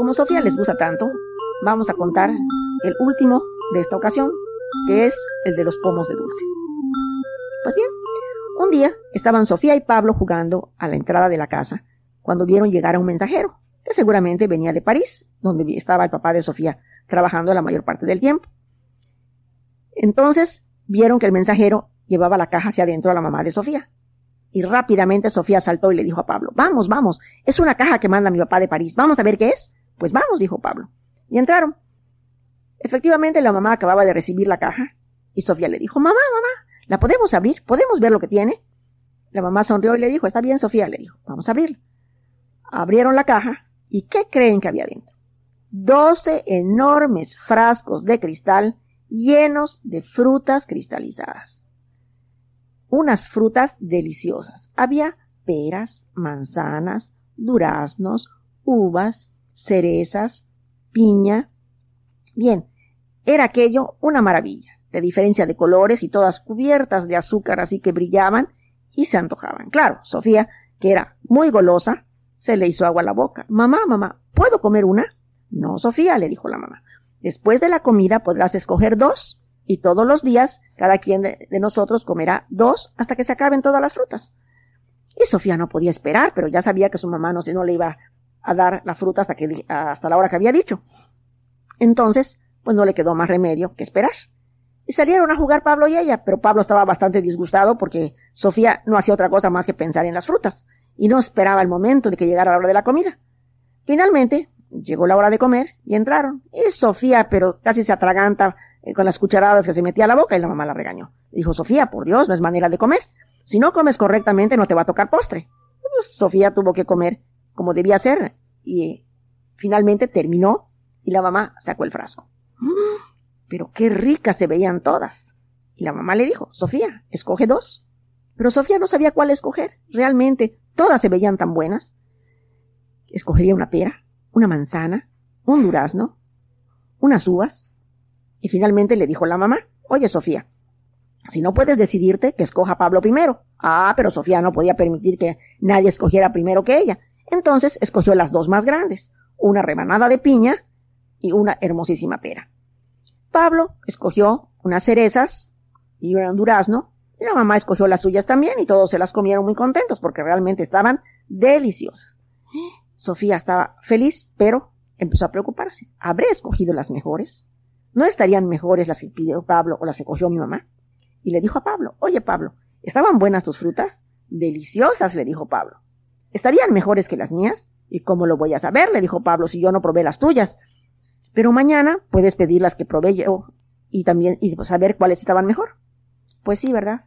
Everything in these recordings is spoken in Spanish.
como Sofía les gusta tanto, vamos a contar el último de esta ocasión, que es el de los pomos de dulce. Pues bien, un día estaban Sofía y Pablo jugando a la entrada de la casa cuando vieron llegar a un mensajero, que seguramente venía de París, donde estaba el papá de Sofía trabajando la mayor parte del tiempo. Entonces vieron que el mensajero llevaba la caja hacia adentro a la mamá de Sofía. Y rápidamente Sofía saltó y le dijo a Pablo, vamos, vamos, es una caja que manda mi papá de París, vamos a ver qué es. Pues vamos, dijo Pablo. Y entraron. Efectivamente, la mamá acababa de recibir la caja y Sofía le dijo, mamá, mamá, ¿la podemos abrir? ¿Podemos ver lo que tiene? La mamá sonrió y le dijo, está bien, Sofía, le dijo, vamos a abrirla. Abrieron la caja y ¿qué creen que había dentro? Doce enormes frascos de cristal llenos de frutas cristalizadas unas frutas deliciosas. Había peras, manzanas, duraznos, uvas, cerezas, piña. Bien, era aquello una maravilla, de diferencia de colores y todas cubiertas de azúcar así que brillaban y se antojaban. Claro, Sofía, que era muy golosa, se le hizo agua a la boca. Mamá, mamá, ¿puedo comer una? No, Sofía, le dijo la mamá. Después de la comida podrás escoger dos y todos los días cada quien de, nosotros comerá dos hasta que se acaben todas las frutas. Y Sofía no podía esperar, pero ya sabía que su mamá no, no le iba a dar la fruta hasta, que, hasta la hora que había dicho. Entonces, pues no le quedó más remedio que esperar. Y salieron a jugar Pablo y ella, pero Pablo estaba bastante disgustado porque Sofía no hacía otra cosa más que pensar en las frutas, y no esperaba el momento de que llegara la hora de la comida. Finalmente, llegó la hora de comer y entraron. Y Sofía, pero casi se atraganta eh, con las cucharadas que se metía a la boca y la mamá la regañó. dijo, Sofía, por Dios, no es manera de comer. Si no comes correctamente no te va a tocar postre. Pues, Sofía tuvo que comer como debía ser y finalmente terminó y la mamá sacó el frasco. Pero qué ricas se veían todas. Y la mamá le dijo, Sofía, escoge dos. Pero Sofía no sabía cuál escoger. Realmente, todas se veían tan buenas. Escogería una pera, una manzana, un durazno, unas uvas, y finalmente le dijo la mamá, oye Sofía, si no puedes decidirte, que escoja Pablo primero. Ah, pero Sofía no podía permitir que nadie escogiera primero que ella. Entonces escogió las dos más grandes, una rebanada de piña y una hermosísima pera. Pablo escogió unas cerezas y un durazno, y la mamá escogió las suyas también, y todos se las comieron muy contentos porque realmente estaban deliciosas. Sofía estaba feliz, pero empezó a preocuparse. ¿Habré escogido las mejores? ¿No estarían mejores las que pidió Pablo o las que cogió mi mamá? Y le dijo a Pablo, oye Pablo, ¿estaban buenas tus frutas? Deliciosas, le dijo Pablo. ¿Estarían mejores que las mías? ¿Y cómo lo voy a saber? le dijo Pablo, si yo no probé las tuyas. Pero mañana puedes pedir las que probé yo y también y saber cuáles estaban mejor. Pues sí, ¿verdad?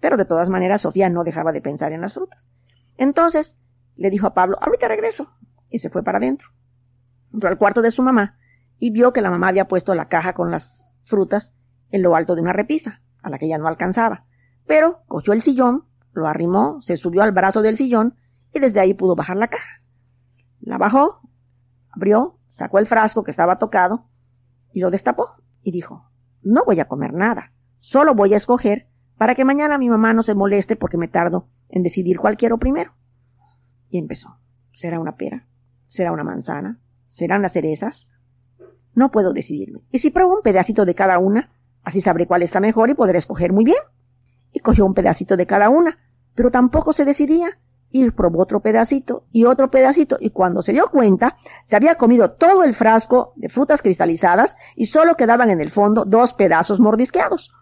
Pero de todas maneras Sofía no dejaba de pensar en las frutas. Entonces le dijo a Pablo, ahorita regreso. Y se fue para adentro. Entró al cuarto de su mamá y vio que la mamá había puesto la caja con las frutas en lo alto de una repisa, a la que ya no alcanzaba. Pero cogió el sillón, lo arrimó, se subió al brazo del sillón y desde ahí pudo bajar la caja. La bajó, abrió, sacó el frasco que estaba tocado y lo destapó y dijo, no voy a comer nada, solo voy a escoger para que mañana mi mamá no se moleste porque me tardo en decidir cuál quiero primero. Y empezó. ¿Será una pera? ¿Será una manzana? ¿Serán las cerezas? No puedo decidirme. ¿Y si pruebo un pedacito de cada una? Así sabré cuál está mejor y podré escoger muy bien. Y cogió un pedacito de cada una, pero tampoco se decidía. Y probó otro pedacito y otro pedacito, y cuando se dio cuenta, se había comido todo el frasco de frutas cristalizadas y solo quedaban en el fondo dos pedazos mordisqueados.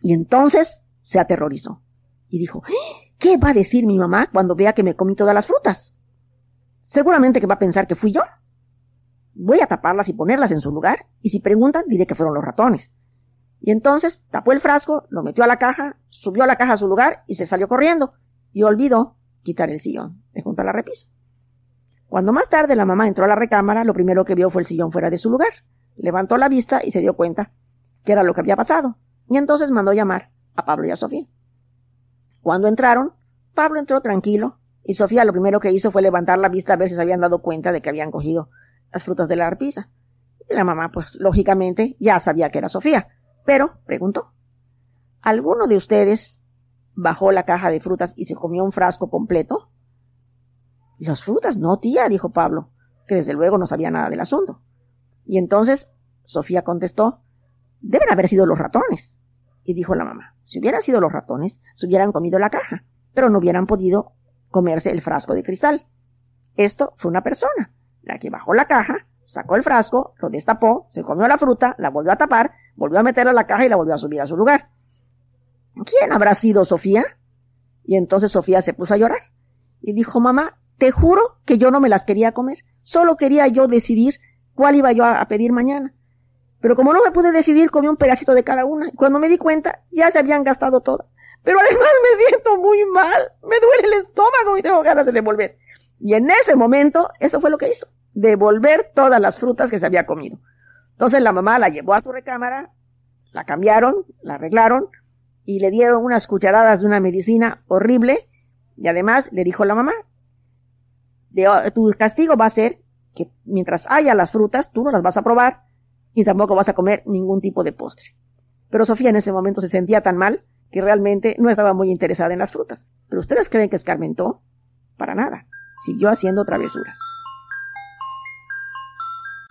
Y entonces se aterrorizó y dijo, ¿qué va a decir mi mamá cuando vea que me comí todas las frutas? Seguramente que va a pensar que fui yo. Voy a taparlas y ponerlas en su lugar, y si preguntan, diré que fueron los ratones. Y entonces tapó el frasco, lo metió a la caja, subió a la caja a su lugar y se salió corriendo, y olvidó quitar el sillón de junto a la repisa. Cuando más tarde la mamá entró a la recámara, lo primero que vio fue el sillón fuera de su lugar. Levantó la vista y se dio cuenta que era lo que había pasado, y entonces mandó llamar a Pablo y a Sofía. Cuando entraron, Pablo entró tranquilo, y Sofía lo primero que hizo fue levantar la vista a ver si se habían dado cuenta de que habían cogido las frutas de la arpisa. Y la mamá, pues lógicamente, ya sabía que era Sofía, pero preguntó, ¿alguno de ustedes bajó la caja de frutas y se comió un frasco completo? Las frutas, no, tía, dijo Pablo. que desde luego no sabía nada del asunto. Y entonces Sofía contestó, deben haber sido los ratones. Y dijo la mamá, si hubieran sido los ratones, se hubieran comido la caja, pero no hubieran podido comerse el frasco de cristal. Esto fue una persona, la que bajó la caja, sacó el frasco, lo destapó, se comió la fruta, la volvió a tapar, volvió a meterla a la caja y la volvió a subir a su lugar. ¿Quién habrá sido Sofía? Y entonces Sofía se puso a llorar y dijo, mamá, te juro que yo no me las quería comer, solo quería yo decidir cuál iba yo a pedir mañana. Pero como no me pude decidir, comí un pedacito de cada una. Cuando me di cuenta, ya se habían gastado todas. Pero además me siento muy mal, me duele el estómago y tengo ganas de devolver. Y en ese momento, eso fue lo que hizo, devolver todas las frutas que se había comido. Entonces la mamá la llevó a su recámara, la cambiaron, la arreglaron y le dieron unas cucharadas de una medicina horrible y además le dijo la mamá, tu castigo va a ser que mientras haya las frutas, tú no las vas a probar y tampoco vas a comer ningún tipo de postre. Pero Sofía en ese momento se sentía tan mal que realmente no estaba muy interesada en las frutas. ¿Pero ustedes creen que escarmentó? Para nada. Siguió haciendo travesuras.